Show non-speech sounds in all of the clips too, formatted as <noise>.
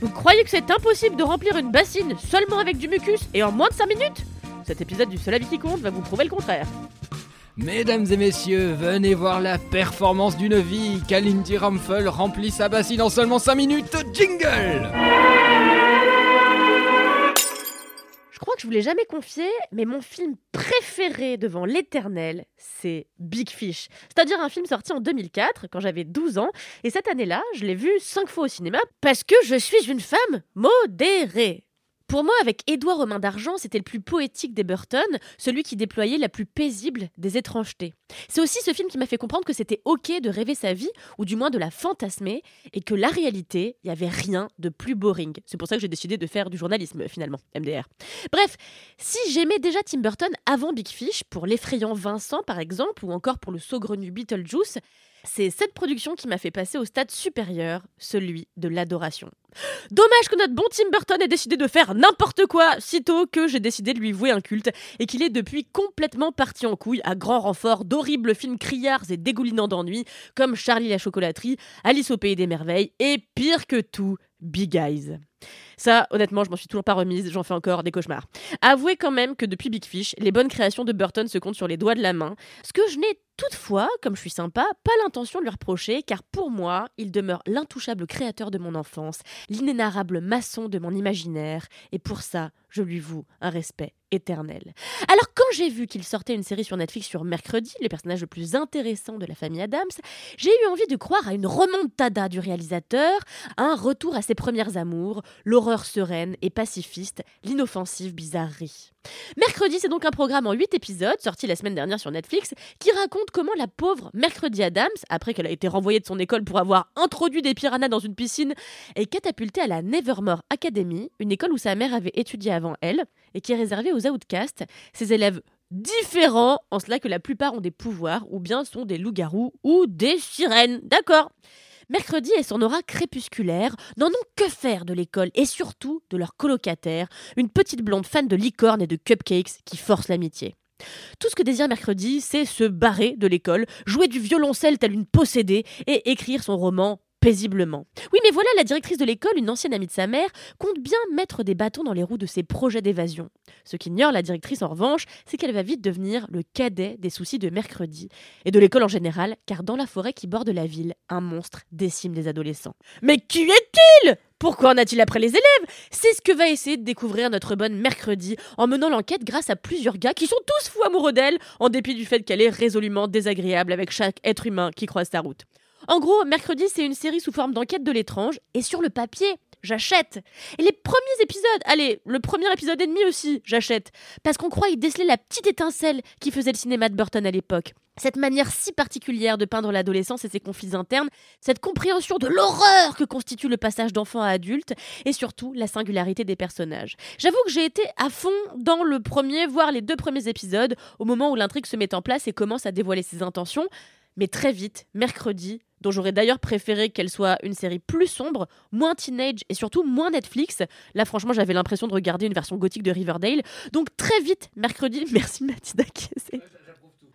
Vous croyez que c'est impossible de remplir une bassine seulement avec du mucus et en moins de 5 minutes Cet épisode du Seul qui compte va vous prouver le contraire. Mesdames et messieurs, venez voir la performance d'une vie. Kalindi Ramphel remplit sa bassine en seulement 5 minutes. Jingle crois que je vous l'ai jamais confié, mais mon film préféré devant l'éternel, c'est Big Fish. C'est-à-dire un film sorti en 2004, quand j'avais 12 ans. Et cette année-là, je l'ai vu 5 fois au cinéma parce que je suis une femme modérée. Pour moi, avec Édouard Romain d'Argent, c'était le plus poétique des Burton, celui qui déployait la plus paisible des étrangetés. C'est aussi ce film qui m'a fait comprendre que c'était ok de rêver sa vie, ou du moins de la fantasmer, et que la réalité, il n'y avait rien de plus boring. C'est pour ça que j'ai décidé de faire du journalisme, finalement, MDR. Bref, si j'aimais déjà Tim Burton avant Big Fish, pour l'effrayant Vincent par exemple, ou encore pour le saugrenu Beetlejuice, c'est cette production qui m'a fait passer au stade supérieur, celui de l'adoration. Dommage que notre bon Tim Burton ait décidé de faire n'importe quoi, sitôt que j'ai décidé de lui vouer un culte, et qu'il est depuis complètement parti en couille à grand renfort d'horribles films criards et dégoulinants d'ennui, comme Charlie la chocolaterie, Alice au pays des merveilles, et pire que tout, Big Eyes. Ça, honnêtement, je m'en suis toujours pas remise, j'en fais encore des cauchemars. Avouez quand même que depuis Big Fish, les bonnes créations de Burton se comptent sur les doigts de la main, ce que je n'ai toutefois, comme je suis sympa, pas l'intention de lui reprocher, car pour moi, il demeure l'intouchable créateur de mon enfance, l'inénarrable maçon de mon imaginaire, et pour ça, je lui voue un respect éternel. Alors quand j'ai vu qu'il sortait une série sur Netflix sur mercredi, le personnage le plus intéressant de la famille Adams, j'ai eu envie de croire à une remontada du réalisateur, à un retour à ses premières amours, l'horreur sereine et pacifiste, l'inoffensive bizarrerie. Mercredi, c'est donc un programme en 8 épisodes, sorti la semaine dernière sur Netflix, qui raconte comment la pauvre Mercredi Adams, après qu'elle a été renvoyée de son école pour avoir introduit des piranhas dans une piscine, est catapultée à la Nevermore Academy, une école où sa mère avait étudié avant elle, et qui est réservée aux outcasts, ses élèves différents, en cela que la plupart ont des pouvoirs, ou bien sont des loups-garous ou des sirènes. D'accord Mercredi et son aura crépusculaire n'en ont que faire de l'école et surtout de leur colocataire, une petite blonde fan de licorne et de cupcakes qui force l'amitié. Tout ce que désire Mercredi, c'est se barrer de l'école, jouer du violoncelle tel une possédée et écrire son roman paisiblement. Oui, mais voilà, la directrice de l'école, une ancienne amie de sa mère, compte bien mettre des bâtons dans les roues de ses projets d'évasion. Ce qu'ignore la directrice en revanche, c'est qu'elle va vite devenir le cadet des soucis de mercredi, et de l'école en général, car dans la forêt qui borde la ville, un monstre décime les adolescents. Mais qui est-il? Pourquoi en a-t-il après les élèves? C'est ce que va essayer de découvrir notre bonne mercredi en menant l'enquête grâce à plusieurs gars qui sont tous fous amoureux d'elle, en dépit du fait qu'elle est résolument désagréable avec chaque être humain qui croise sa route. En gros, mercredi, c'est une série sous forme d'enquête de l'étrange, et sur le papier, j'achète. Et les premiers épisodes, allez, le premier épisode et demi aussi, j'achète. Parce qu'on croit y déceler la petite étincelle qui faisait le cinéma de Burton à l'époque. Cette manière si particulière de peindre l'adolescence et ses conflits internes, cette compréhension de l'horreur que constitue le passage d'enfant à adulte, et surtout la singularité des personnages. J'avoue que j'ai été à fond dans le premier, voire les deux premiers épisodes, au moment où l'intrigue se met en place et commence à dévoiler ses intentions. Mais très vite, mercredi, dont j'aurais d'ailleurs préféré qu'elle soit une série plus sombre, moins teenage et surtout moins Netflix. Là, franchement, j'avais l'impression de regarder une version gothique de Riverdale. Donc très vite, mercredi, <laughs> merci Mathilda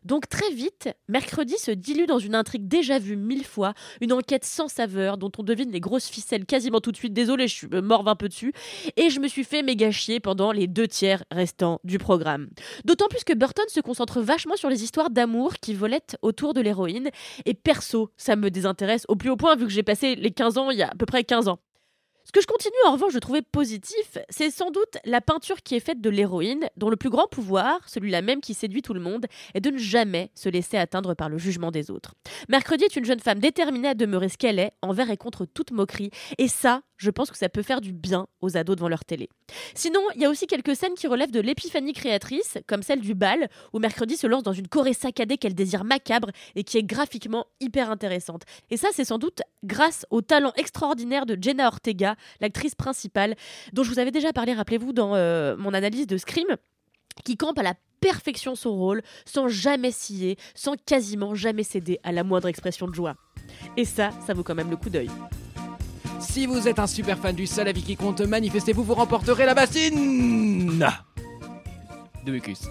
donc très vite, mercredi se dilue dans une intrigue déjà vue mille fois, une enquête sans saveur dont on devine les grosses ficelles quasiment tout de suite. Désolé, je suis morve un peu dessus. Et je me suis fait méga chier pendant les deux tiers restants du programme. D'autant plus que Burton se concentre vachement sur les histoires d'amour qui volettent autour de l'héroïne. Et perso, ça me désintéresse au plus haut point vu que j'ai passé les 15 ans il y a à peu près 15 ans. Ce que je continue en revanche de trouver positif, c'est sans doute la peinture qui est faite de l'héroïne, dont le plus grand pouvoir, celui-là même qui séduit tout le monde, est de ne jamais se laisser atteindre par le jugement des autres. Mercredi est une jeune femme déterminée à demeurer ce qu'elle est, envers et contre toute moquerie, et ça, je pense que ça peut faire du bien aux ados devant leur télé. Sinon, il y a aussi quelques scènes qui relèvent de l'épiphanie créatrice, comme celle du bal, où Mercredi se lance dans une Corée saccadée qu'elle désire macabre et qui est graphiquement hyper intéressante. Et ça, c'est sans doute grâce au talent extraordinaire de Jenna Ortega, l'actrice principale, dont je vous avais déjà parlé, rappelez-vous, dans euh, mon analyse de Scream qui campe à la perfection son rôle, sans jamais scier, sans quasiment jamais céder à la moindre expression de joie. Et ça, ça vaut quand même le coup d'œil. Si vous êtes un super fan du seul qui compte, manifestez-vous, vous remporterez la bassine de Mucus.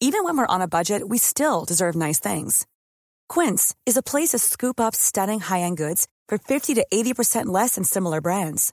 Even when we're on a budget, we still deserve nice things. Quince is a place to scoop up stunning high-end goods for 50 to 80% less than similar brands.